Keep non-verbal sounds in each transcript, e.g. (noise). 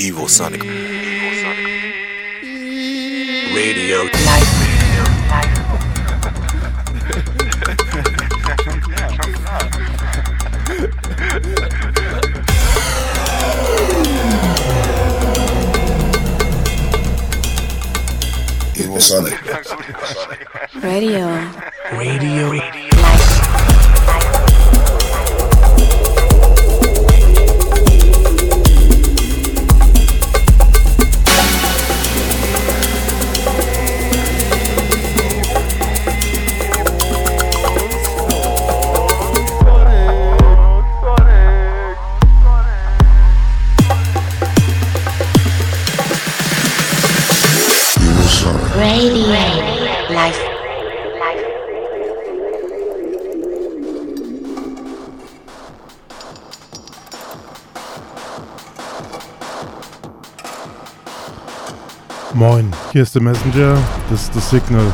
Evil Sonic. Evil Sonic. Radio. Life. Evil Sonic. Radio. Radio. Radio. Life. Hier ist der Messenger, das ist das Signal.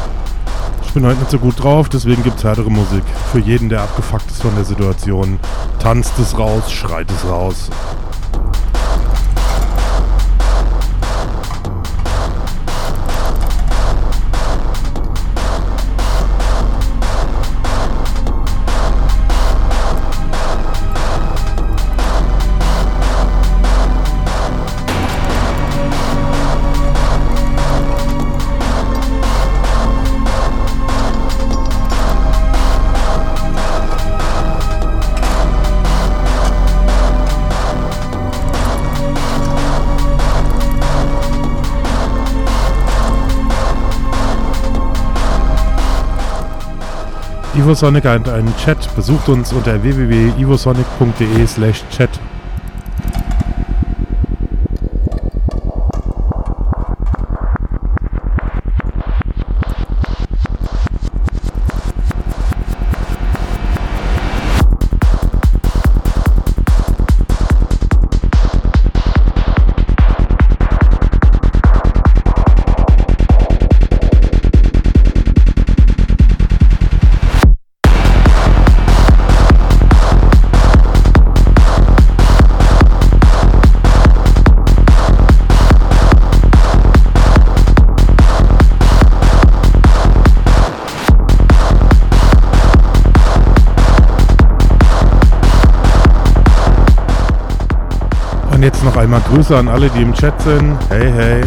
Ich bin heute nicht so gut drauf, deswegen gibt's härtere Musik. Für jeden, der abgefuckt ist von der Situation. Tanzt es raus, schreit es raus. Ivosonic hat einen Chat. Besucht uns unter www.ivosonic.de Grüße an alle, die im Chat sind. Hey, hey.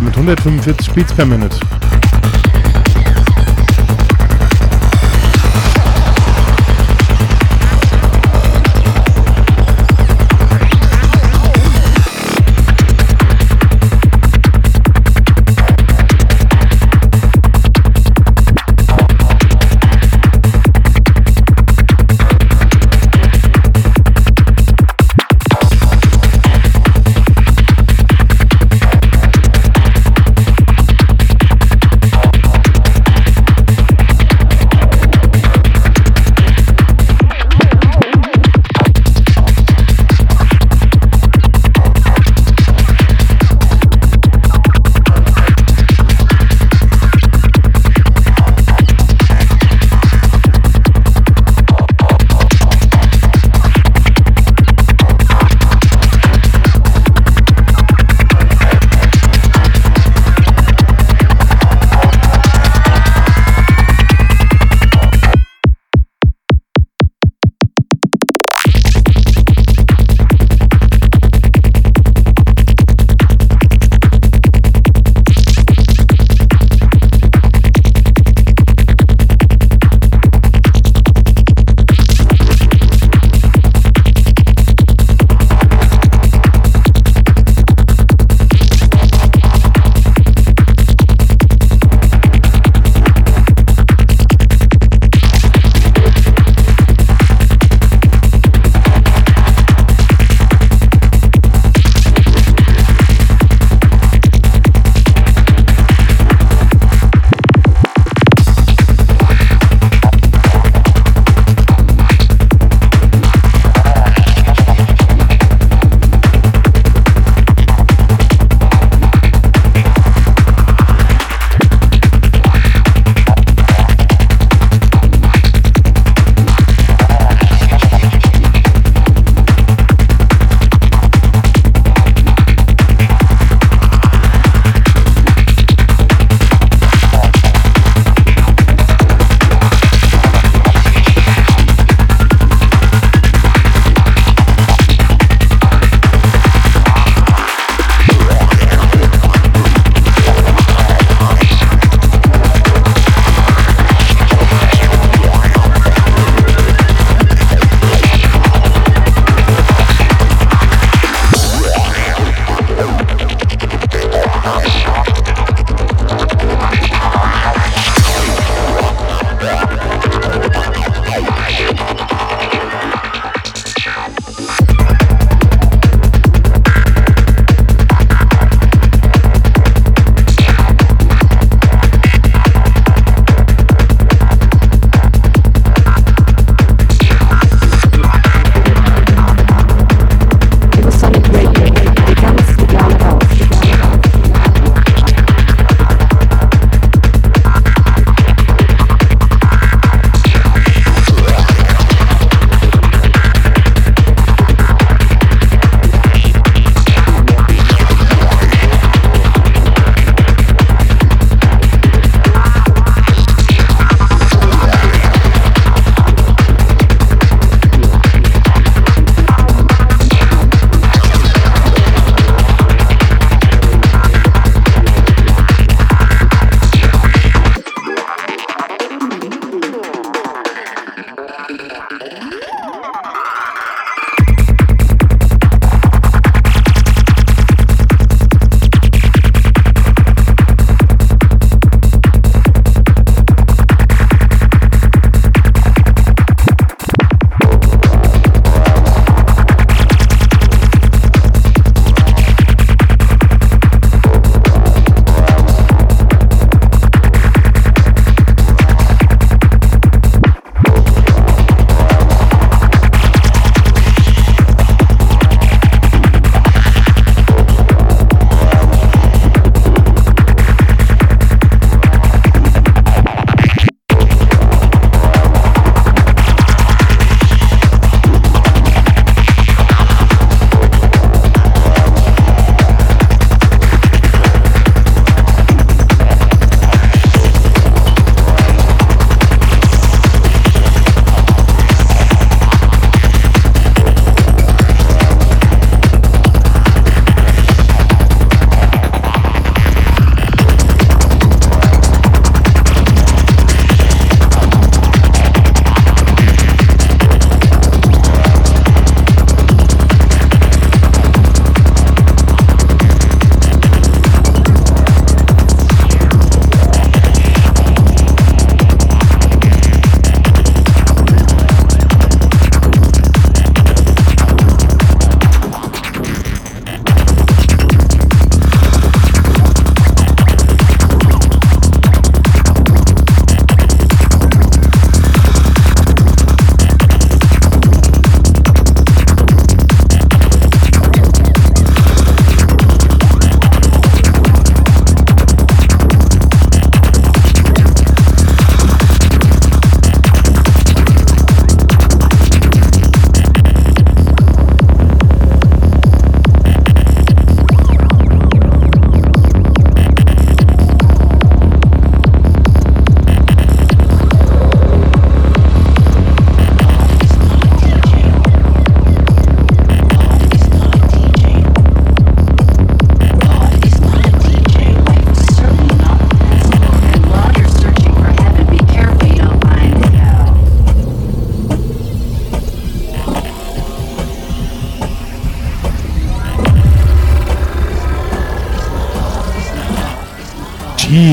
Mit 145 Beats per Minute.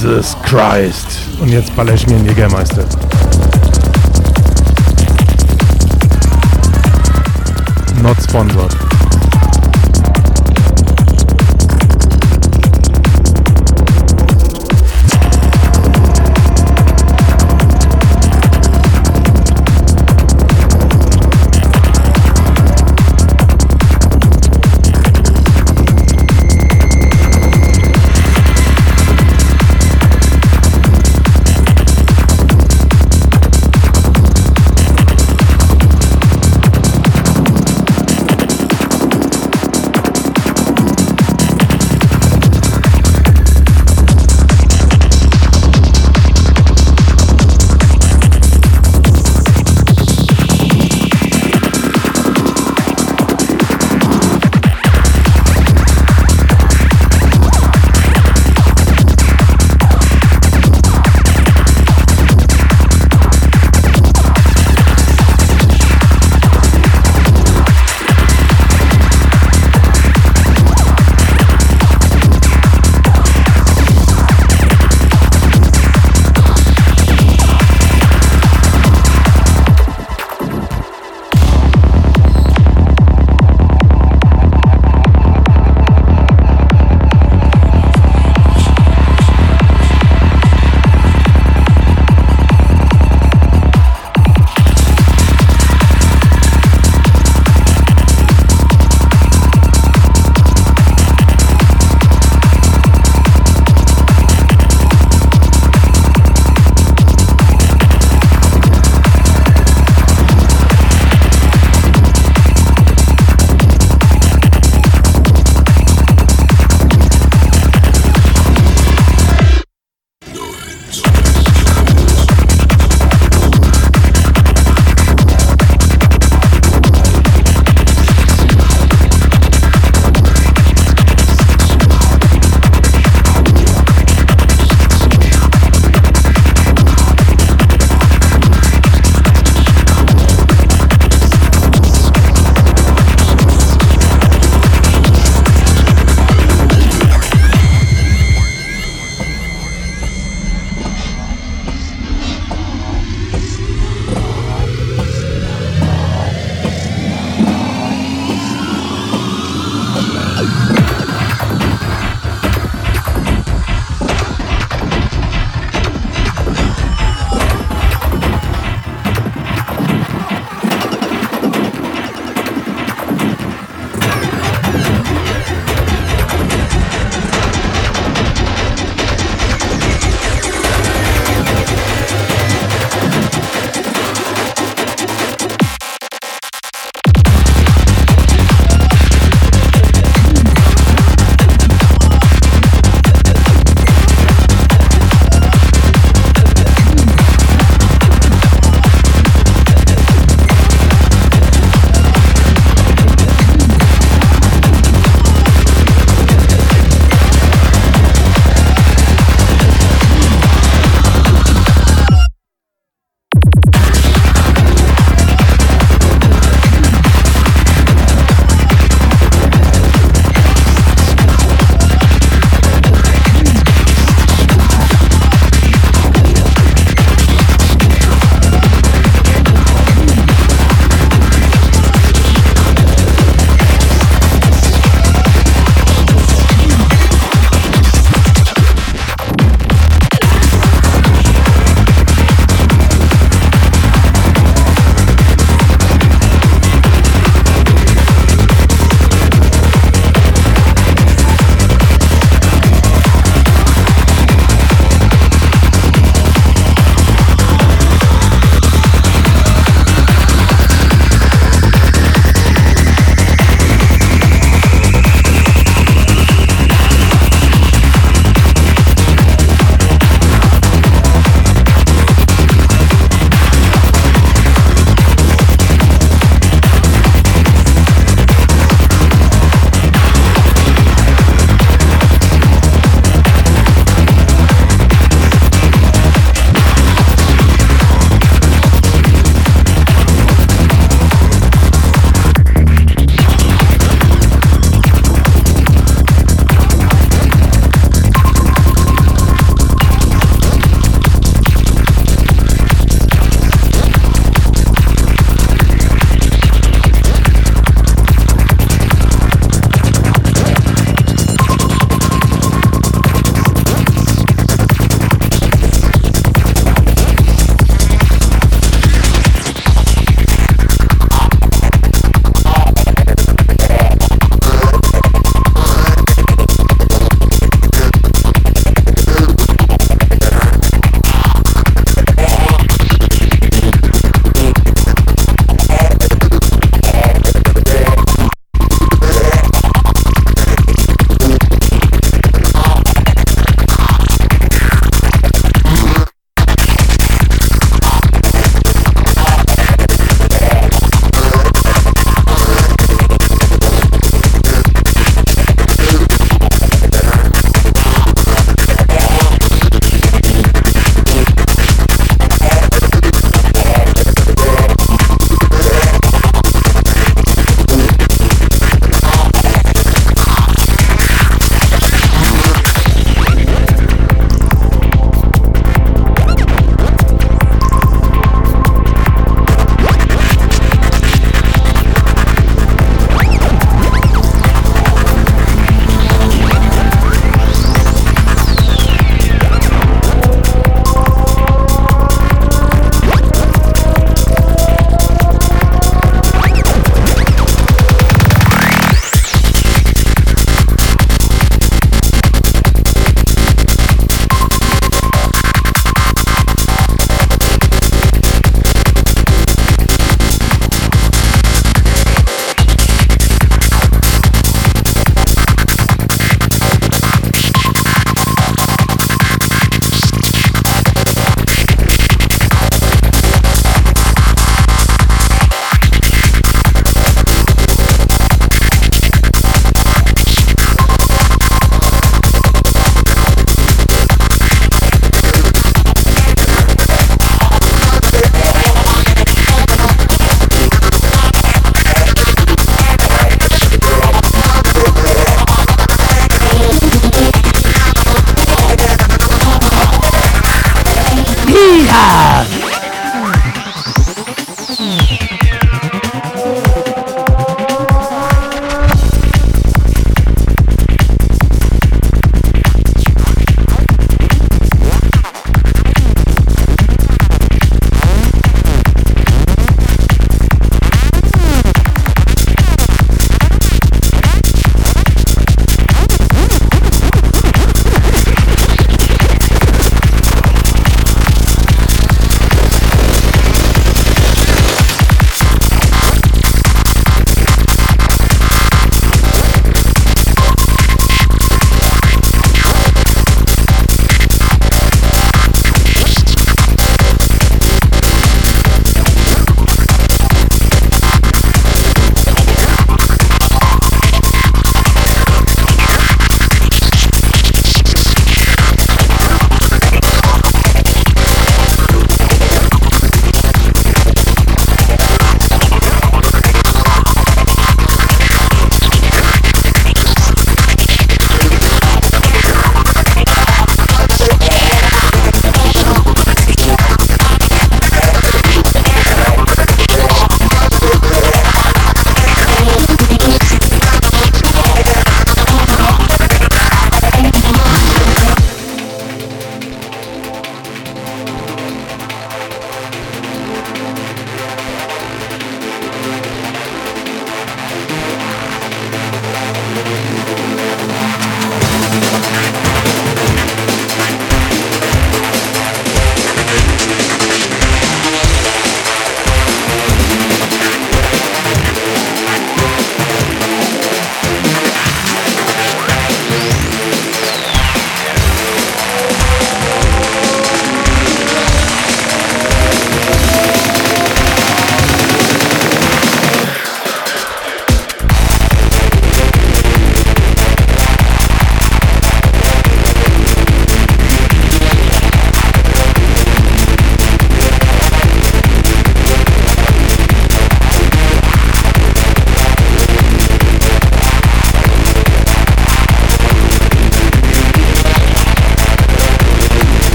Jesus Christ. Und jetzt baller ich mir einen Jägermeister. Not sponsored.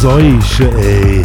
Seuche, ey.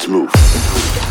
Let's move.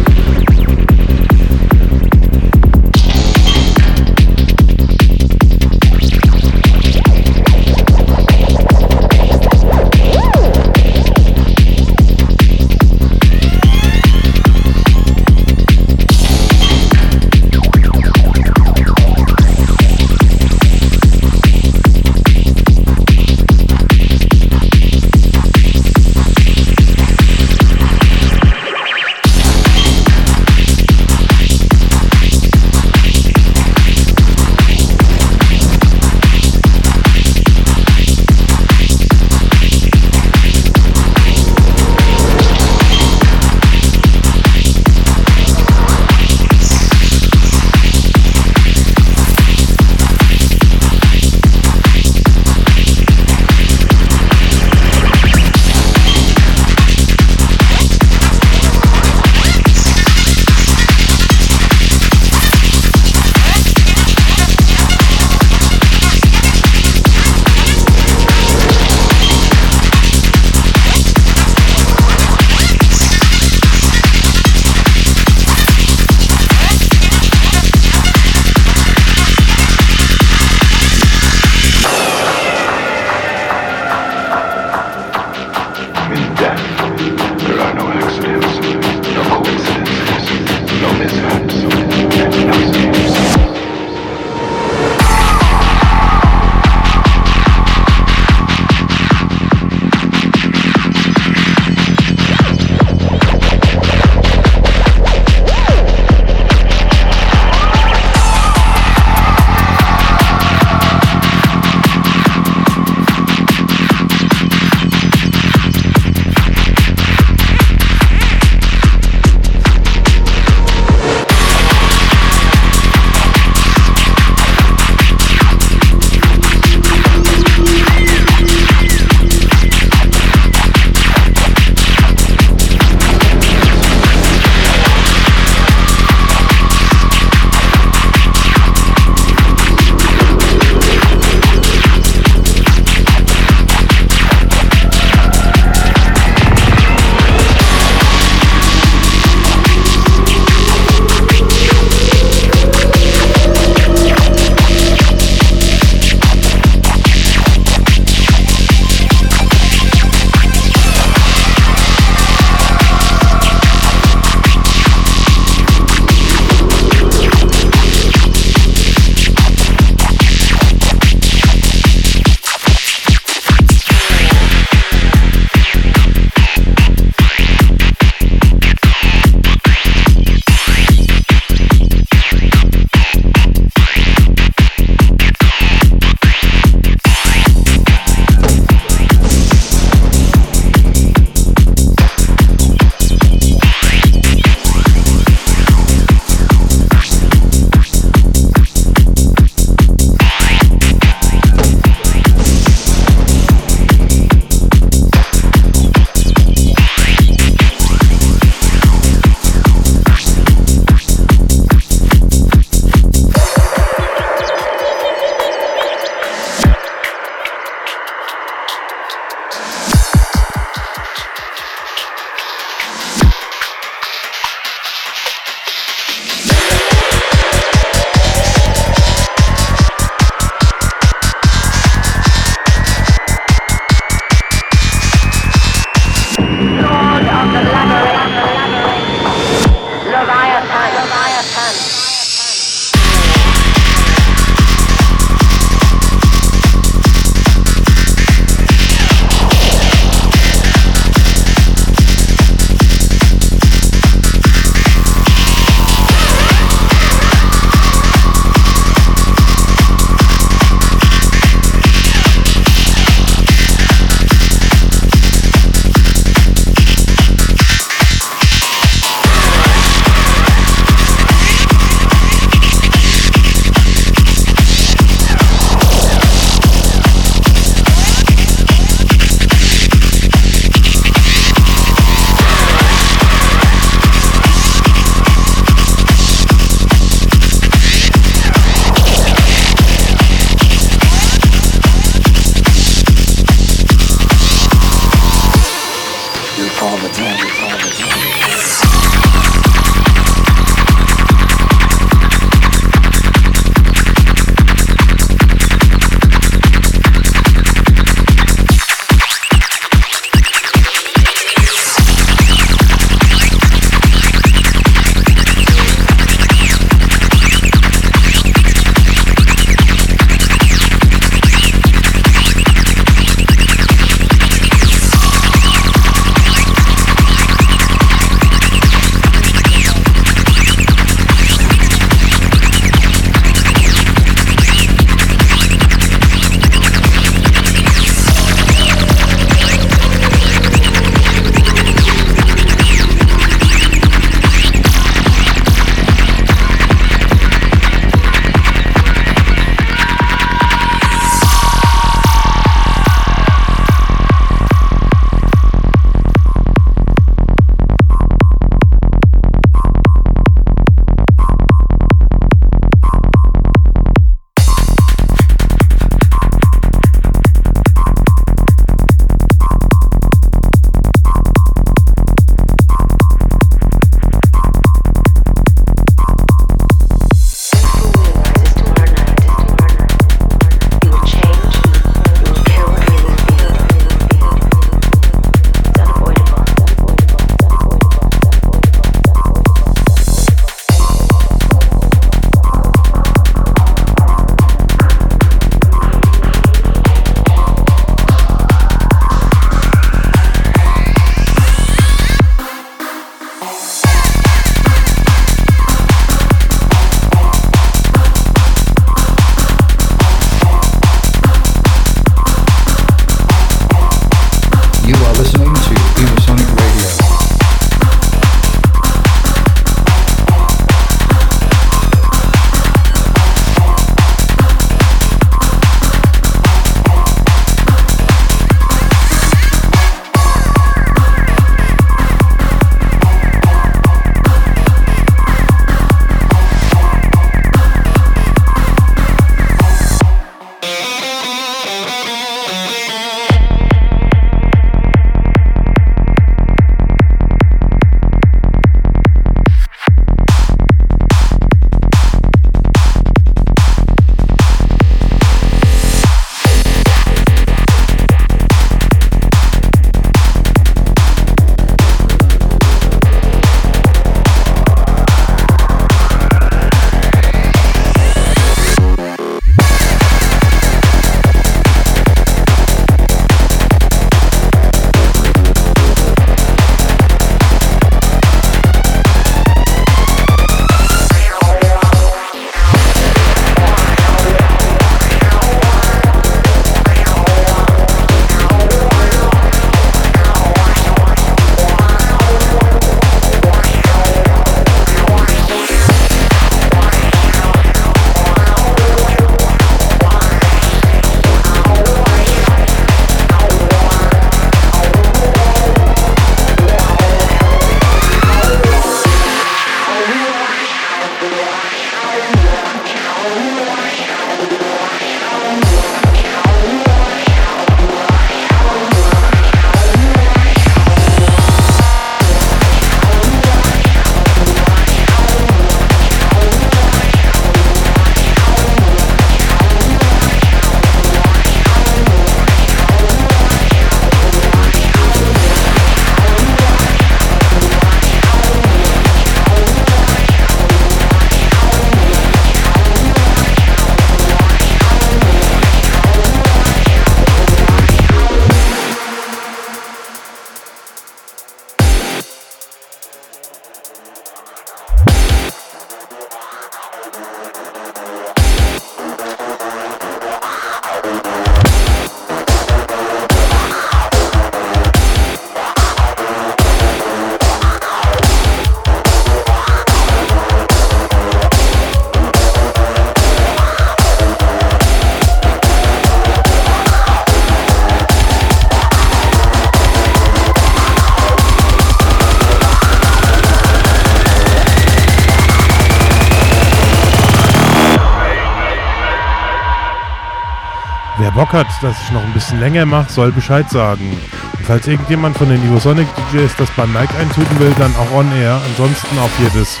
Bock hat, dass ich noch ein bisschen länger mache, soll Bescheid sagen. Und falls irgendjemand von den Evosonic DJs das beim Mic eintüten will, dann auch on air. Ansonsten auf jedes.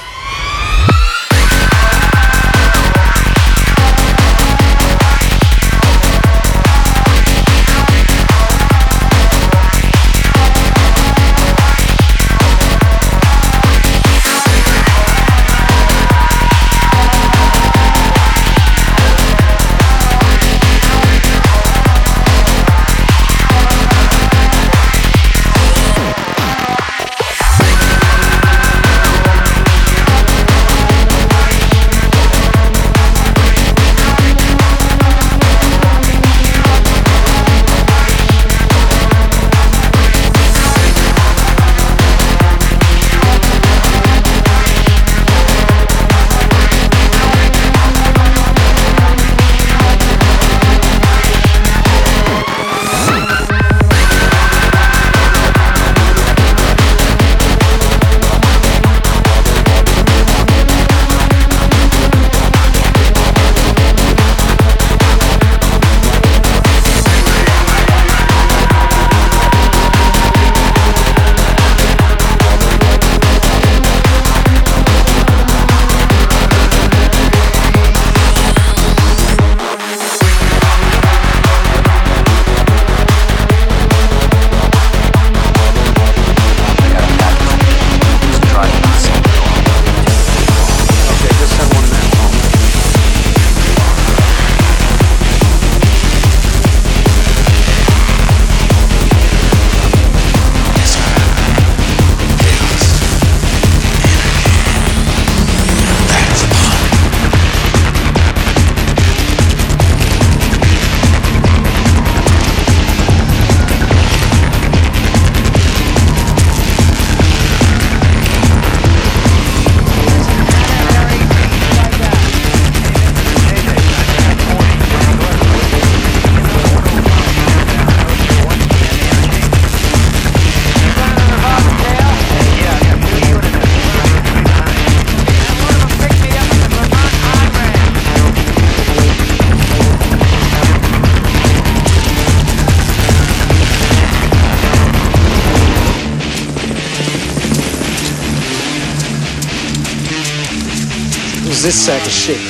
This sack of shit.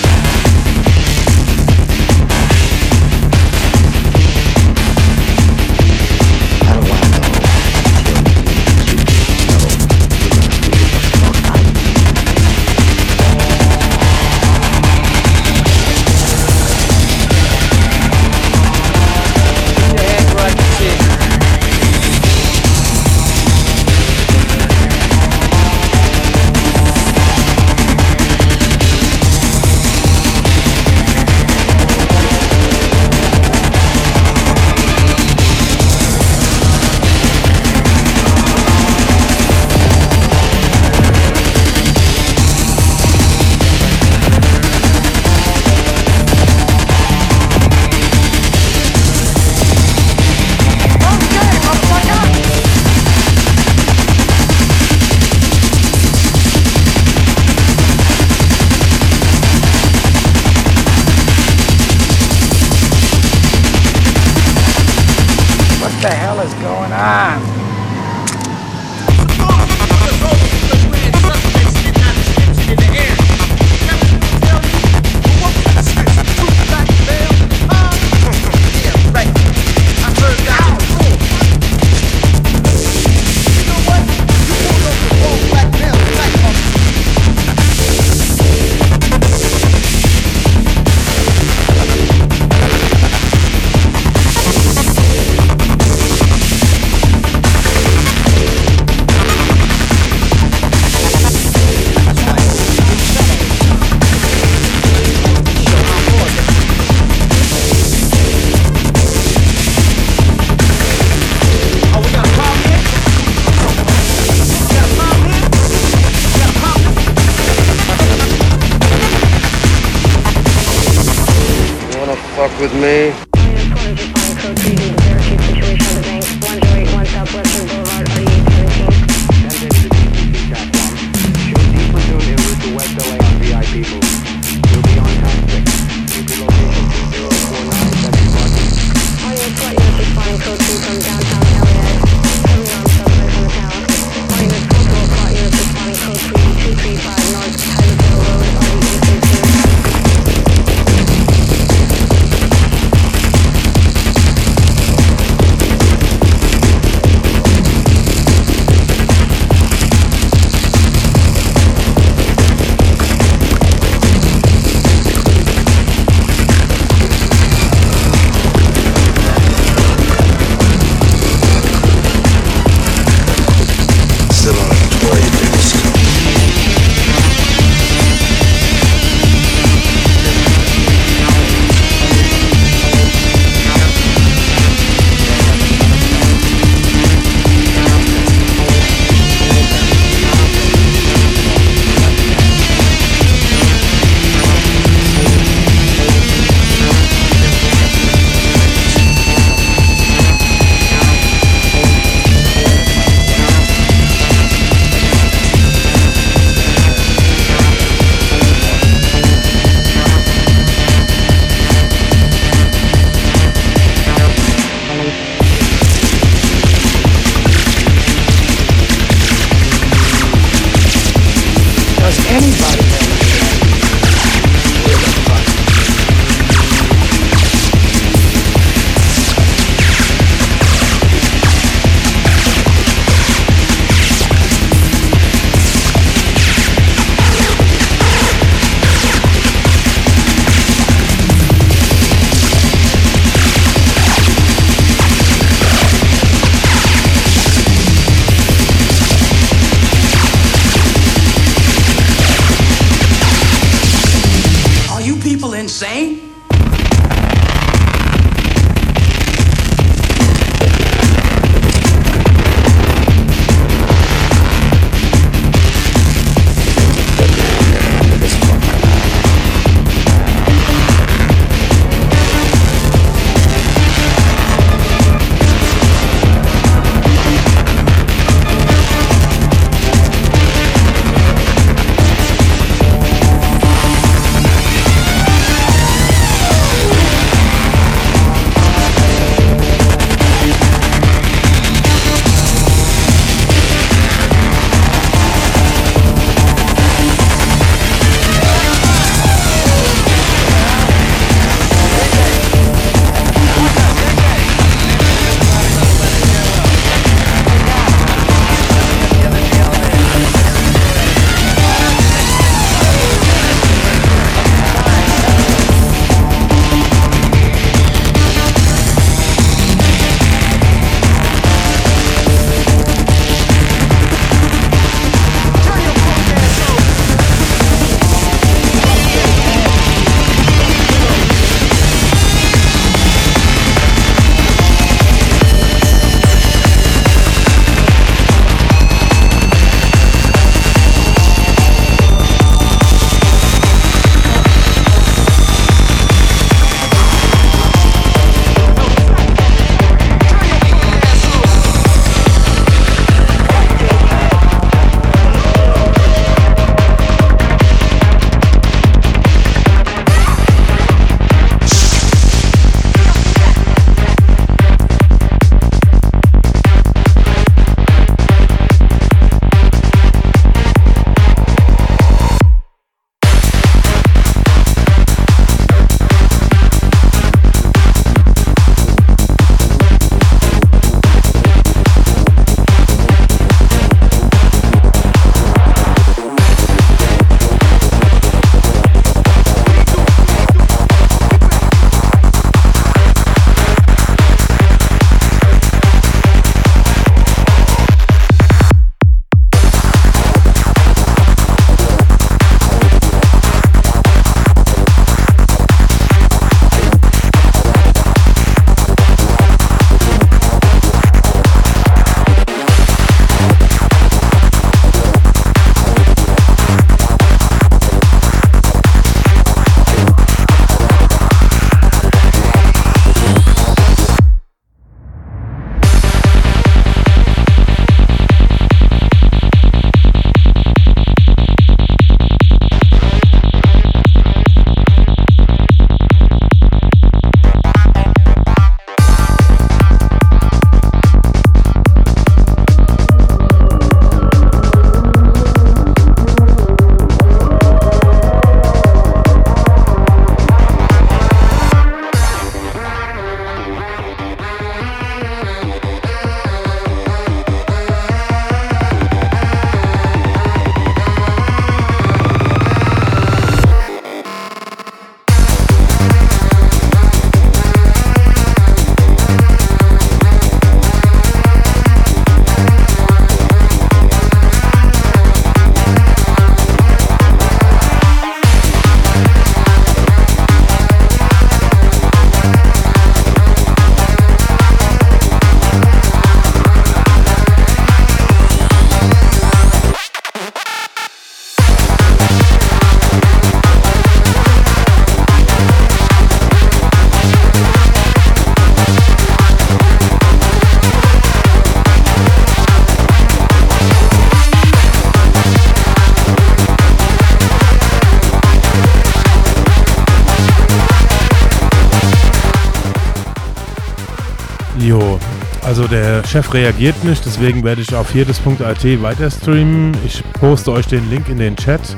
Chef reagiert nicht, deswegen werde ich auf jedes.at weiter streamen. Ich poste euch den Link in den Chat.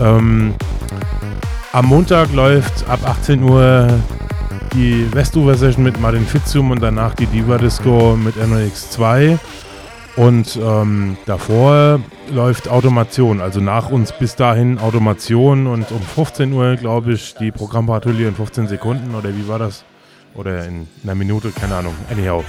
Ähm, am Montag läuft ab 18 Uhr die Westufer Session mit Martin Fitzum und danach die Diva Disco mit NOX2. Und ähm, davor läuft Automation, also nach uns bis dahin Automation und um 15 Uhr, glaube ich, die Programmpatrouille in 15 Sekunden oder wie war das? Oder in einer Minute, keine Ahnung. Anyhow.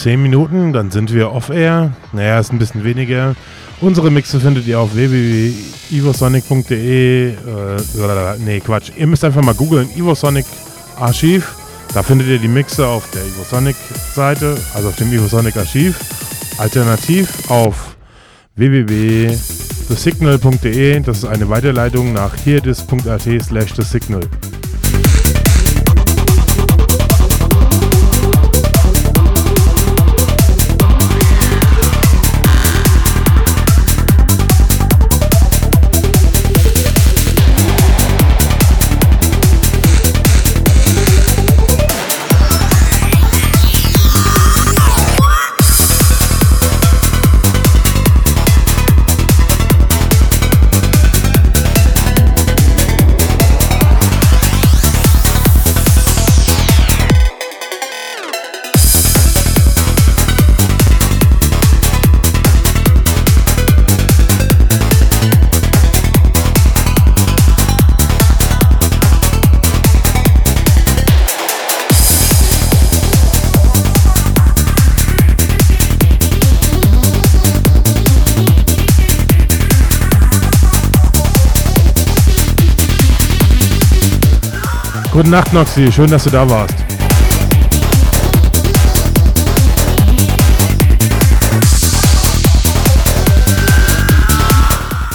10 Minuten, dann sind wir off-air. Naja, ist ein bisschen weniger. Unsere Mixe findet ihr auf www.ivosonic.de. Äh, nee, Quatsch. Ihr müsst einfach mal googeln, Ivosonic Archiv. Da findet ihr die Mixe auf der Ivosonic-Seite, also auf dem Ivosonic Archiv. Alternativ auf www.thesignal.de. Das ist eine Weiterleitung nach heardis.at slash thesignal. Gute Nacht, Noxy. Schön, dass du da warst.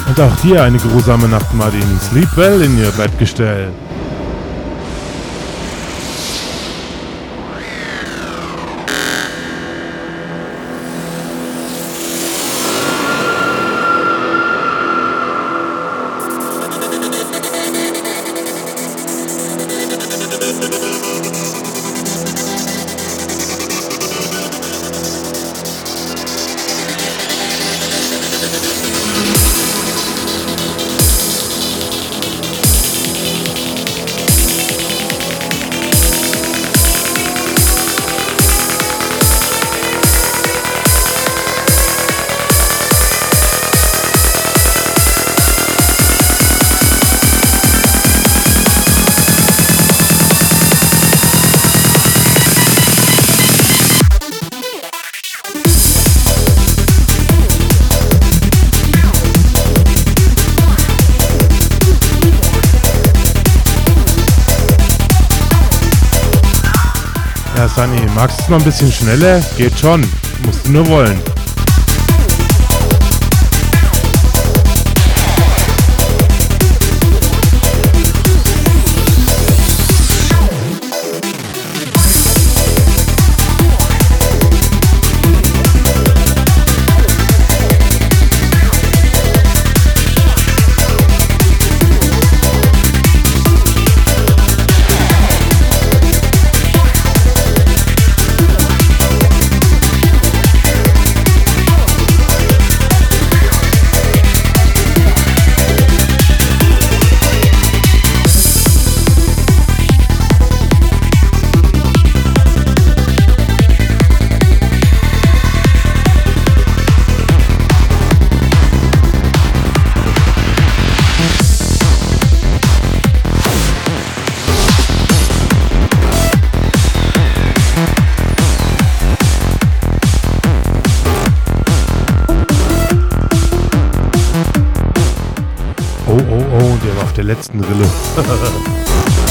Und auch dir eine geruhsame Nacht, Martin. Sleep well in your Bettgestell. Magst du es noch ein bisschen schneller? Geht schon. Musst du nur wollen. Der letzten Rille. (laughs)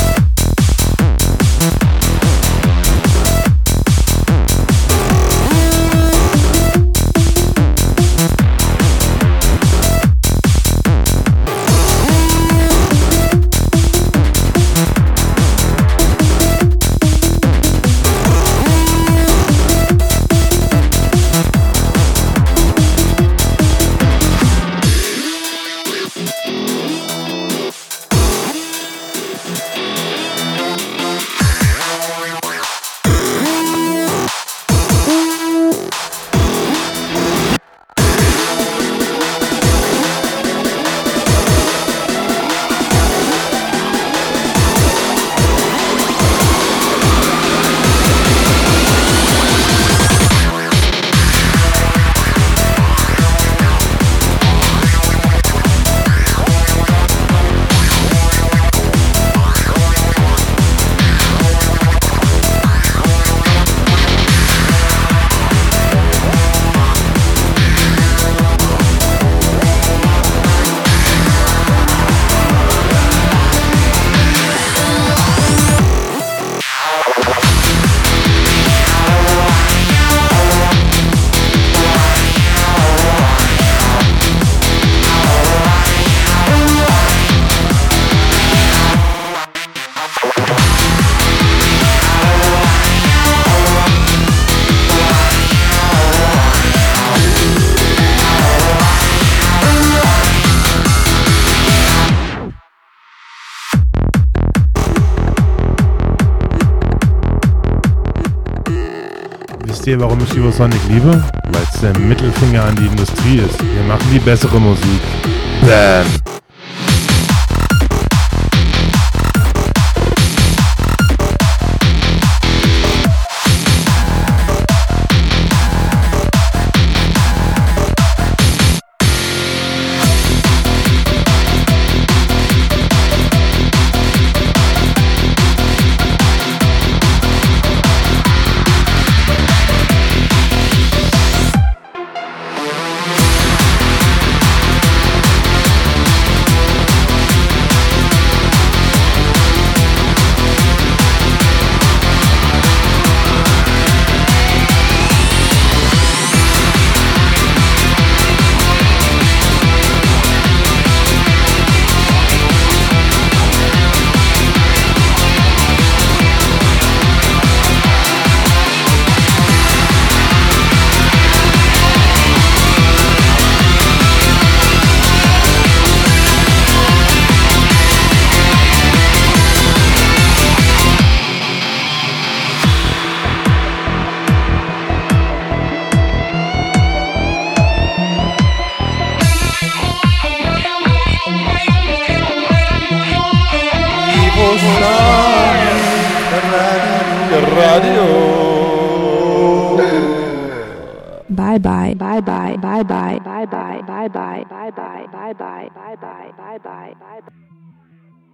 Ihr, warum ich Evosonic liebe? Weil es der Mittelfinger an die Industrie ist. Wir machen die bessere Musik. Bam.